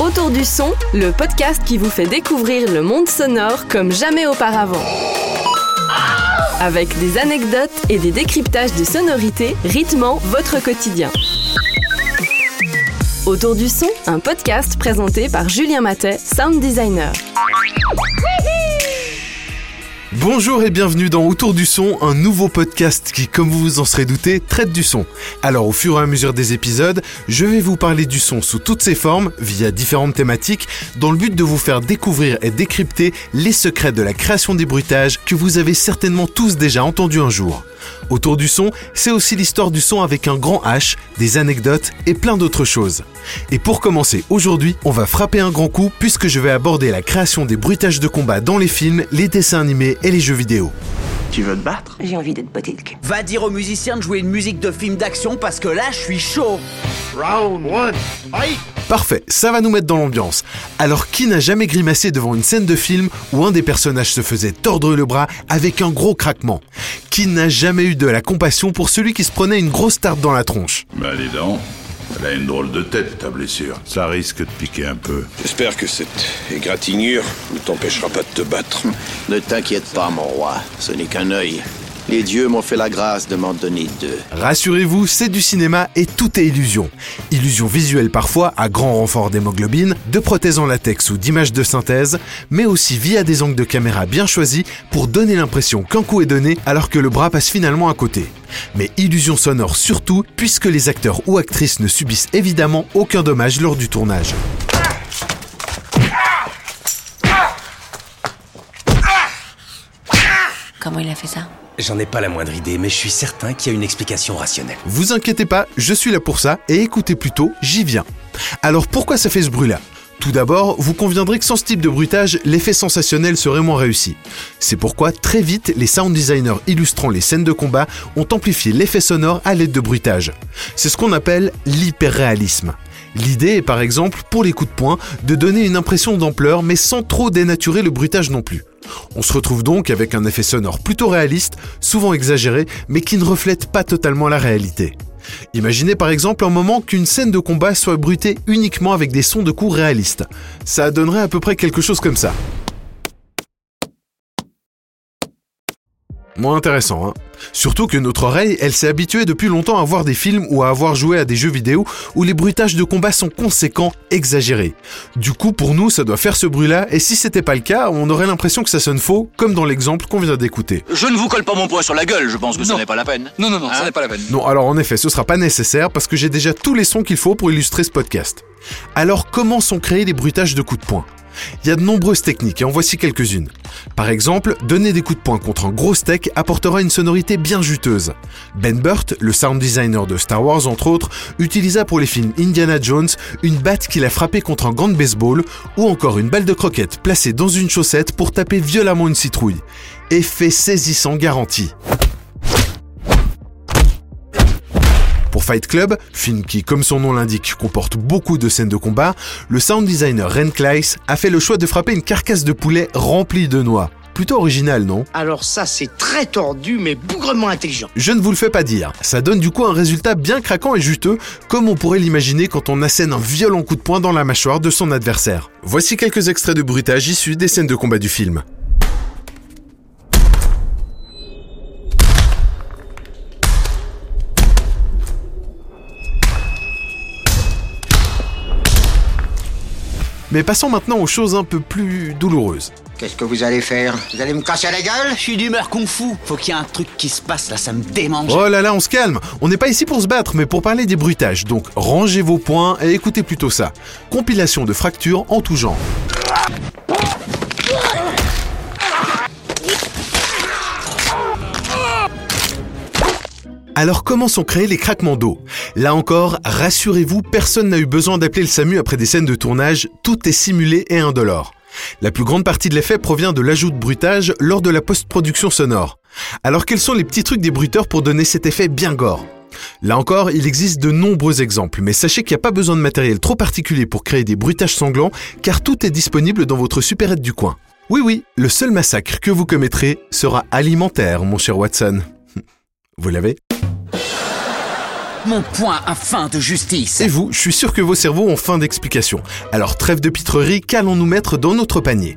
Autour du son, le podcast qui vous fait découvrir le monde sonore comme jamais auparavant. Avec des anecdotes et des décryptages de sonorités rythmant votre quotidien. Autour du son, un podcast présenté par Julien Matet, sound designer. Bonjour et bienvenue dans Autour du son, un nouveau podcast qui, comme vous vous en serez douté, traite du son. Alors au fur et à mesure des épisodes, je vais vous parler du son sous toutes ses formes, via différentes thématiques, dans le but de vous faire découvrir et décrypter les secrets de la création des bruitages que vous avez certainement tous déjà entendus un jour. Autour du son, c'est aussi l'histoire du son avec un grand H, des anecdotes et plein d'autres choses. Et pour commencer aujourd'hui, on va frapper un grand coup puisque je vais aborder la création des bruitages de combat dans les films, les dessins animés et les jeux vidéo. Tu veux te battre? J'ai envie d'être botté le cul. Va dire aux musiciens de jouer une musique de film d'action parce que là, je suis chaud. Round one, fight Parfait, ça va nous mettre dans l'ambiance. Alors qui n'a jamais grimacé devant une scène de film où un des personnages se faisait tordre le bras avec un gros craquement? Qui n'a jamais eu de la compassion pour celui qui se prenait une grosse tarte dans la tronche? Bah dis donc, elle a une drôle de tête ta blessure. Ça risque de piquer un peu. J'espère que cette égratignure ne t'empêchera pas de te battre. Ne t'inquiète pas, mon roi, ce n'est qu'un œil. Les dieux m'ont fait la grâce de m'en donner deux. Rassurez-vous, c'est du cinéma et tout est illusion. Illusion visuelle parfois, à grand renfort d'hémoglobine, de prothèses en latex ou d'images de synthèse, mais aussi via des angles de caméra bien choisis pour donner l'impression qu'un coup est donné alors que le bras passe finalement à côté. Mais illusion sonore surtout, puisque les acteurs ou actrices ne subissent évidemment aucun dommage lors du tournage. Comment il a fait ça J'en ai pas la moindre idée, mais je suis certain qu'il y a une explication rationnelle. Vous inquiétez pas, je suis là pour ça, et écoutez plutôt, j'y viens. Alors pourquoi ça fait ce bruit-là tout d'abord, vous conviendrez que sans ce type de bruitage, l'effet sensationnel serait moins réussi. C'est pourquoi très vite, les sound designers illustrant les scènes de combat ont amplifié l'effet sonore à l'aide de bruitage. C'est ce qu'on appelle l'hyperréalisme. L'idée est par exemple, pour les coups de poing, de donner une impression d'ampleur mais sans trop dénaturer le bruitage non plus. On se retrouve donc avec un effet sonore plutôt réaliste, souvent exagéré, mais qui ne reflète pas totalement la réalité. Imaginez par exemple un moment qu'une scène de combat soit bruitée uniquement avec des sons de coups réalistes. Ça donnerait à peu près quelque chose comme ça. Moins intéressant, hein. Surtout que notre oreille, elle s'est habituée depuis longtemps à voir des films ou à avoir joué à des jeux vidéo où les bruitages de combat sont conséquents, exagérés. Du coup, pour nous, ça doit faire ce bruit-là, et si c'était pas le cas, on aurait l'impression que ça sonne faux, comme dans l'exemple qu'on vient d'écouter. Je ne vous colle pas mon poing sur la gueule, je pense que ce Non. n'est pas la peine. Non, non, non, Hein ça n'est pas la peine. Non, alors en effet, ce sera pas nécessaire parce que j'ai déjà tous les sons qu'il faut pour illustrer ce podcast. Alors, comment sont créés les bruitages de coups de poing? Il y a de nombreuses techniques et en voici quelques-unes. Par exemple, donner des coups de poing contre un gros steak apportera une sonorité bien juteuse. Ben Burt, le sound designer de Star Wars entre autres, utilisa pour les films Indiana Jones une batte qu'il a frappée contre un gant de baseball ou encore une balle de croquette placée dans une chaussette pour taper violemment une citrouille. Effet saisissant garanti. Fight Club, film qui, comme son nom l'indique, comporte beaucoup de scènes de combat, le sound designer Ren Kleiss a fait le choix de frapper une carcasse de poulet remplie de noix. Plutôt original, non? Alors ça, c'est très tordu, mais bougrement intelligent. Je ne vous le fais pas dire. Ça donne du coup un résultat bien craquant et juteux, comme on pourrait l'imaginer quand on assène un violent coup de poing dans la mâchoire de son adversaire. Voici quelques extraits de bruitage issus des scènes de combat du film. Mais passons maintenant aux choses un peu plus douloureuses. Qu'est-ce que vous allez faire? Vous allez me casser la gueule? Je suis d'humeur kung fu. Faut qu'il y ait un truc qui se passe là, ça me démange. Oh là là, on se calme. On n'est pas ici pour se battre, mais pour parler des bruitages. Donc rangez vos poings et écoutez plutôt ça. Compilation de fractures en tout genre. Alors comment sont créés les craquements d'eau? Là encore, rassurez-vous, personne n'a eu besoin d'appeler le SAMU après des scènes de tournage, tout est simulé et indolore. La plus grande partie de l'effet provient de l'ajout de bruitage lors de la post-production sonore. Alors quels sont les petits trucs des bruiteurs pour donner cet effet bien gore? Là encore, il existe de nombreux exemples, mais sachez qu'il n'y a pas besoin de matériel trop particulier pour créer des bruitages sanglants, car tout est disponible dans votre supérette du coin. Oui oui, le seul massacre que vous commettrez sera alimentaire, mon cher Watson. Vous l'avez? Mon poing a faim de justice. Et vous, je suis sûr que vos cerveaux ont faim d'explication. Alors trêve de pitrerie, qu'allons-nous mettre dans notre panier?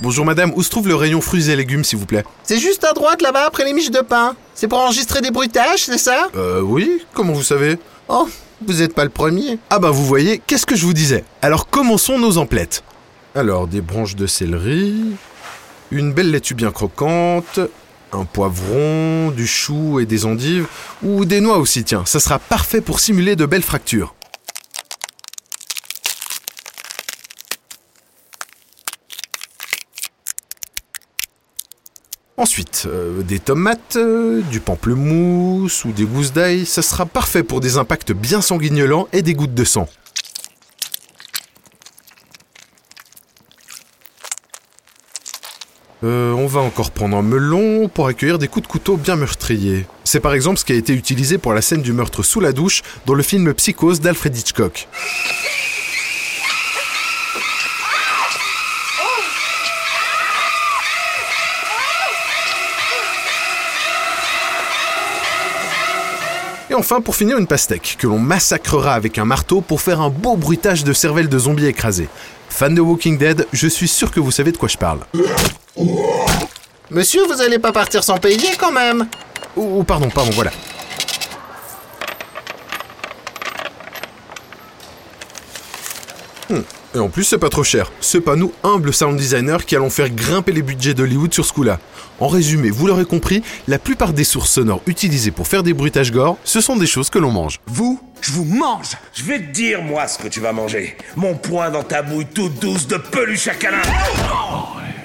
Bonjour madame, où se trouve le rayon fruits et légumes s'il vous plaît? C'est juste à droite là-bas après les miches de pain. C'est pour enregistrer des bruitages, c'est ça? Euh oui, comment vous savez? Oh, vous êtes pas le premier. Ah bah vous voyez, qu'est-ce que je vous disais? Alors commençons nos emplettes. Alors des branches de céleri, une belle laitue bien croquante, un poivron, du chou et des endives, ou des noix aussi tiens, ça sera parfait pour simuler de belles fractures. Ensuite, euh, des tomates, euh, du pamplemousse ou des gousses d'ail, ça sera parfait pour des impacts bien sanguignolants et des gouttes de sang. Euh, on va encore prendre un melon pour accueillir des coups de couteau bien meurtriers. C'est par exemple ce qui a été utilisé pour la scène du meurtre sous la douche dans le film Psychose d'Alfred Hitchcock. Et enfin, pour finir, une pastèque que l'on massacrera avec un marteau pour faire un beau bruitage de cervelle de zombies écrasés. Fan de Walking Dead, je suis sûr que vous savez de quoi je parle. Monsieur, vous allez pas partir sans payer quand même Oh, pardon, pardon, voilà. Hmm. Et en plus, c'est pas trop cher. C'est pas nous, humbles sound designers, qui allons faire grimper les budgets d'Hollywood sur ce coup-là. En résumé, vous l'aurez compris, la plupart des sources sonores utilisées pour faire des bruitages gore, ce sont des choses que l'on mange. Vous, je vous mange Je vais te dire, moi, ce que tu vas manger. Mon poing dans ta bouille toute douce de peluche à câlin.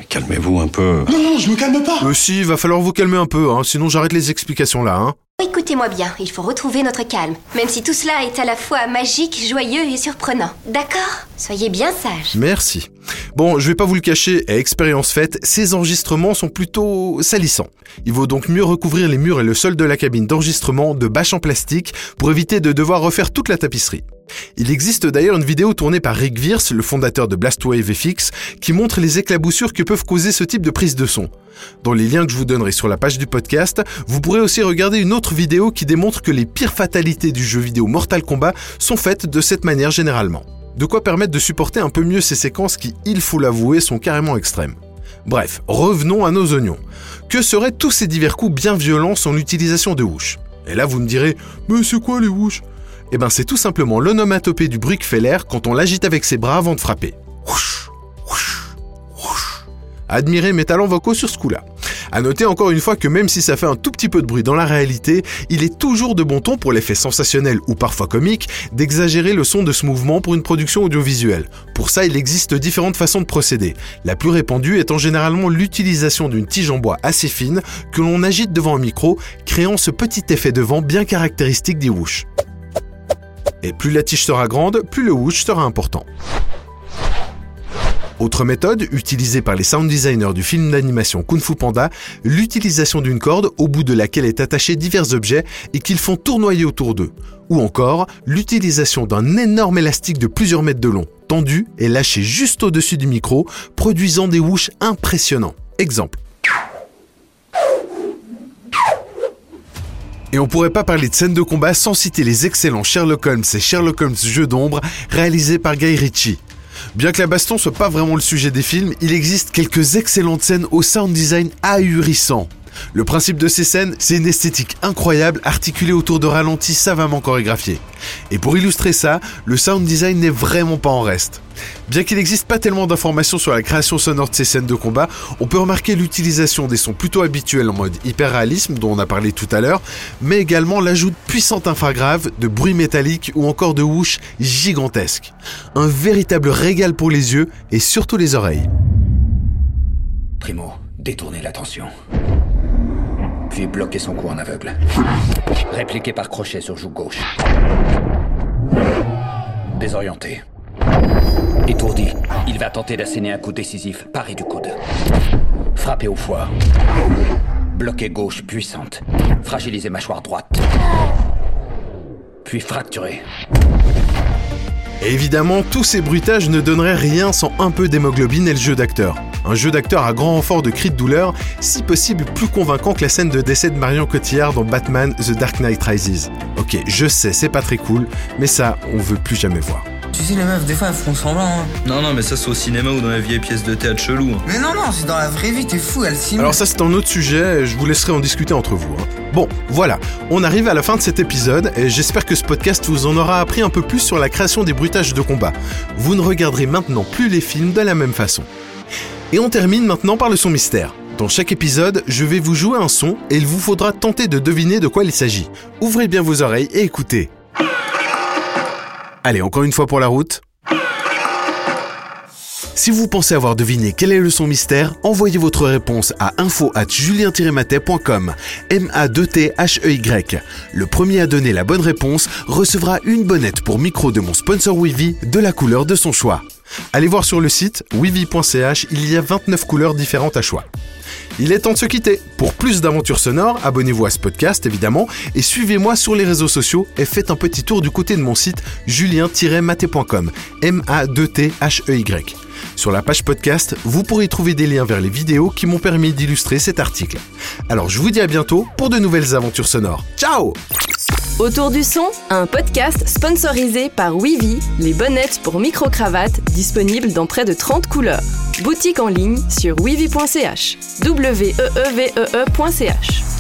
Calmez-vous un peu. Non, non, je me calme pas. Euh, si, va falloir vous calmer un peu, hein, sinon j'arrête les explications là, hein. Écoutez-moi bien, il faut retrouver notre calme, même si tout cela est à la fois magique, joyeux et surprenant. D'accord? Soyez bien sage. Merci. Bon, je vais pas vous le cacher, à expérience faite, ces enregistrements sont plutôt salissants. Il vaut donc mieux recouvrir les murs et le sol de la cabine d'enregistrement de bâches en plastique pour éviter de devoir refaire toute la tapisserie. Il existe d'ailleurs une vidéo tournée par Rick Viers, le fondateur de Blastwave FX, qui montre les éclaboussures que peuvent causer ce type de prise de son. Dans les liens que je vous donnerai sur la page du podcast, vous pourrez aussi regarder une autre vidéo qui démontre que les pires fatalités du jeu vidéo Mortal Kombat sont faites de cette manière généralement. De quoi permettre de supporter un peu mieux ces séquences qui, il faut l'avouer, sont carrément extrêmes. Bref, revenons à nos oignons. Que seraient tous ces divers coups bien violents sans l'utilisation de whoosh? Et là vous me direz, mais c'est quoi les whoosh? Eh ben c'est tout simplement l'onomatopée du l'air quand on l'agite avec ses bras avant de frapper. Whoosh, whoosh. Admirez mes talents vocaux sur ce coup-là. À noter encore une fois que même si ça fait un tout petit peu de bruit dans la réalité, il est toujours de bon ton pour l'effet sensationnel ou parfois comique d'exagérer le son de ce mouvement pour une production audiovisuelle. Pour ça, il existe différentes façons de procéder. La plus répandue étant généralement l'utilisation d'une tige en bois assez fine que l'on agite devant un micro, créant ce petit effet de vent bien caractéristique des whoosh. Et plus la tige sera grande, plus le whoosh sera important. Autre méthode, utilisée par les sound designers du film d'animation Kung Fu Panda, l'utilisation d'une corde au bout de laquelle est attaché divers objets et qu'ils font tournoyer autour d'eux. Ou encore, l'utilisation d'un énorme élastique de plusieurs mètres de long, tendu et lâché juste au-dessus du micro, produisant des whoosh impressionnants. Exemple. Et on pourrait pas parler de scènes de combat sans citer les excellents Sherlock Holmes et Sherlock Holmes Jeux d'ombre réalisés par Guy Ritchie. Bien que la baston soit pas vraiment le sujet des films, il existe quelques excellentes scènes au sound design ahurissant. Le principe de ces scènes, c'est une esthétique incroyable articulée autour de ralentis savamment chorégraphiés. Et pour illustrer ça, le sound design n'est vraiment pas en reste. Bien qu'il n'existe pas tellement d'informations sur la création sonore de ces scènes de combat, on peut remarquer l'utilisation des sons plutôt habituels en mode hyper-réalisme dont on a parlé tout à l'heure, mais également l'ajout de puissantes infragraves, de bruits métalliques ou encore de whoosh gigantesques. Un véritable régal pour les yeux et surtout les oreilles. Primo, détournez l'attention. Puis bloquez son cou en aveugle. Répliquez par crochet sur joue gauche. Désorienté. Étourdi, il va tenter d'asséner un coup décisif, paré du coude. Frappez au foie. Bloquez gauche puissante. Fragilisez mâchoire droite. Puis fracturez. Et évidemment, tous ces bruitages ne donneraient rien sans un peu d'hémoglobine et le jeu d'acteur. Un jeu d'acteur à grand renfort de cris de douleur, si possible plus convaincant que la scène de décès de Marion Cotillard dans Batman The Dark Knight Rises. Ok, je sais, c'est pas très cool, mais ça, on veut plus jamais voir. Tu sais, les meufs, des fois, elles font semblant. Hein. Non, non, mais ça, c'est au cinéma ou dans la vieille pièce de théâtre chelou. Hein. Mais non, non, c'est dans la vraie vie, t'es fou, elles simulent. Alors ça, c'est un autre sujet, je vous laisserai en discuter entre vous. Hein. Bon, voilà, on arrive à la fin de cet épisode, et j'espère que ce podcast vous en aura appris un peu plus sur la création des bruitages de combat. Vous ne regarderez maintenant plus les films de la même façon. Et on termine maintenant par le son mystère. Dans chaque épisode, je vais vous jouer un son et il vous faudra tenter de deviner de quoi il s'agit. Ouvrez bien vos oreilles et écoutez. Allez, encore une fois pour la route. Si vous pensez avoir deviné quel est le son mystère, envoyez votre réponse à info at julien-matet.com. M-A-2-T-H-E-Y. Le premier à donner la bonne réponse recevra une bonnette pour micro de mon sponsor Wivy de la couleur de son choix. Allez voir sur le site wivy.ch, il y a 29 couleurs différentes à choix. Il est temps de se quitter. Pour plus d'aventures sonores, abonnez-vous à ce podcast évidemment et suivez-moi sur les réseaux sociaux et faites un petit tour du côté de mon site julien-maté.com. M-A-2-T-H-E-Y. Sur la page podcast, vous pourrez trouver des liens vers les vidéos qui m'ont permis d'illustrer cet article. Alors je vous dis à bientôt pour de nouvelles aventures sonores. Ciao Autour du son, un podcast sponsorisé par Weavy, les bonnettes pour micro-cravates disponibles dans près de 30 couleurs. Boutique en ligne sur weavy.ch. w e e v e -E